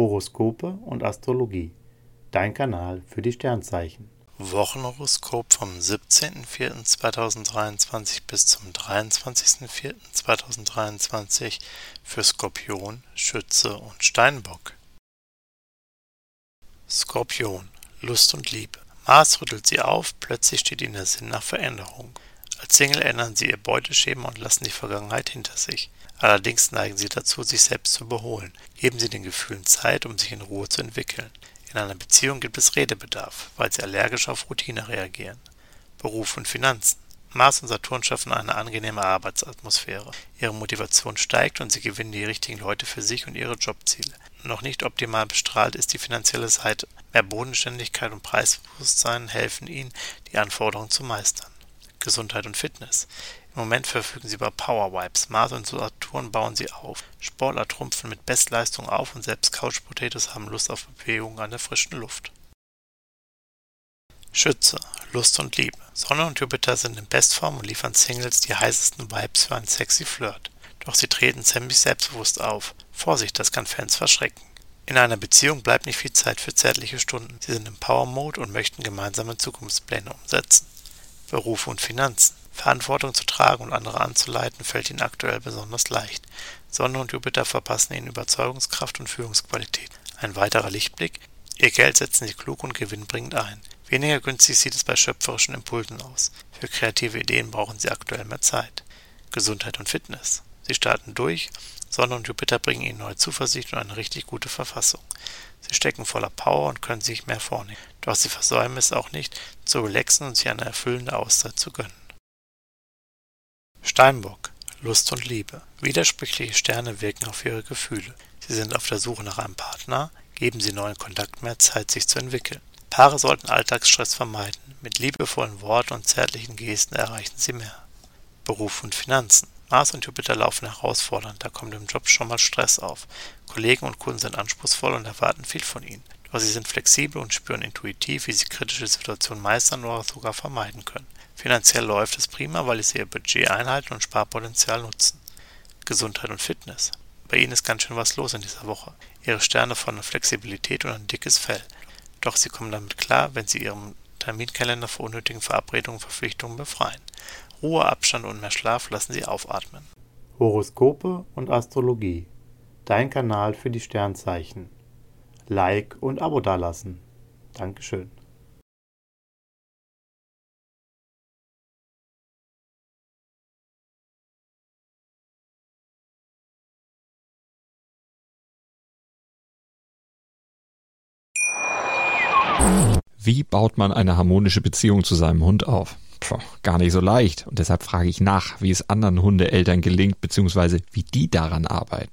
Horoskope und Astrologie. Dein Kanal für die Sternzeichen. Wochenhoroskop vom 17.04.2023 bis zum 23.04.2023 für Skorpion, Schütze und Steinbock. Skorpion, Lust und Liebe. Mars rüttelt sie auf, plötzlich steht ihnen der Sinn nach Veränderung. Als Single ändern sie ihr Beuteschema und lassen die Vergangenheit hinter sich. Allerdings neigen sie dazu, sich selbst zu überholen. Geben sie den Gefühlen Zeit, um sich in Ruhe zu entwickeln. In einer Beziehung gibt es Redebedarf, weil sie allergisch auf Routine reagieren. Beruf und Finanzen. Mars und Saturn schaffen eine angenehme Arbeitsatmosphäre. Ihre Motivation steigt und sie gewinnen die richtigen Leute für sich und ihre Jobziele. Noch nicht optimal bestrahlt ist die finanzielle Seite. Mehr Bodenständigkeit und Preisbewusstsein helfen ihnen, die Anforderungen zu meistern. Gesundheit und Fitness. Im Moment verfügen sie über Power Wipes. Mars und Saturn bauen sie auf. Sportler trumpfen mit Bestleistung auf und selbst Couch Potatoes haben Lust auf Bewegung an der frischen Luft. Schütze, Lust und Liebe. Sonne und Jupiter sind in Bestform und liefern Singles die heißesten Vibes für einen sexy Flirt. Doch sie treten ziemlich selbstbewusst auf. Vorsicht, das kann Fans verschrecken. In einer Beziehung bleibt nicht viel Zeit für zärtliche Stunden. Sie sind im Power-Mode und möchten gemeinsame Zukunftspläne umsetzen. Beruf und Finanzen. Verantwortung zu tragen und andere anzuleiten, fällt ihnen aktuell besonders leicht. Sonne und Jupiter verpassen ihnen Überzeugungskraft und Führungsqualität. Ein weiterer Lichtblick, ihr Geld setzen sie klug und gewinnbringend ein. Weniger günstig sieht es bei schöpferischen Impulsen aus. Für kreative Ideen brauchen sie aktuell mehr Zeit. Gesundheit und Fitness. Sie starten durch, Sonne und Jupiter bringen ihnen neue Zuversicht und eine richtig gute Verfassung. Sie stecken voller Power und können sich mehr vornehmen. Doch sie versäumen es auch nicht, zu relaxen und sich eine erfüllende Auszeit zu gönnen. Steinbock, Lust und Liebe. Widersprüchliche Sterne wirken auf ihre Gefühle. Sie sind auf der Suche nach einem Partner, geben sie neuen Kontakt mehr Zeit, sich zu entwickeln. Paare sollten Alltagsstress vermeiden. Mit liebevollen Worten und zärtlichen Gesten erreichen sie mehr. Beruf und Finanzen. Mars und Jupiter laufen herausfordernd, da kommt im Job schon mal Stress auf. Kollegen und Kunden sind anspruchsvoll und erwarten viel von ihnen. Doch sie sind flexibel und spüren intuitiv, wie sie kritische Situationen meistern oder sogar vermeiden können. Finanziell läuft es prima, weil sie ihr Budget einhalten und Sparpotenzial nutzen. Gesundheit und Fitness. Bei ihnen ist ganz schön was los in dieser Woche. Ihre Sterne von Flexibilität und ein dickes Fell. Doch sie kommen damit klar, wenn sie ihrem Terminkalender vor unnötigen Verabredungen und Verpflichtungen befreien. Ruhe, Abstand und mehr Schlaf lassen sie aufatmen. Horoskope und Astrologie. Dein Kanal für die Sternzeichen. Like und Abo dalassen. Dankeschön. Wie baut man eine harmonische Beziehung zu seinem Hund auf? Puh, gar nicht so leicht. Und deshalb frage ich nach, wie es anderen Hundeeltern gelingt, beziehungsweise wie die daran arbeiten.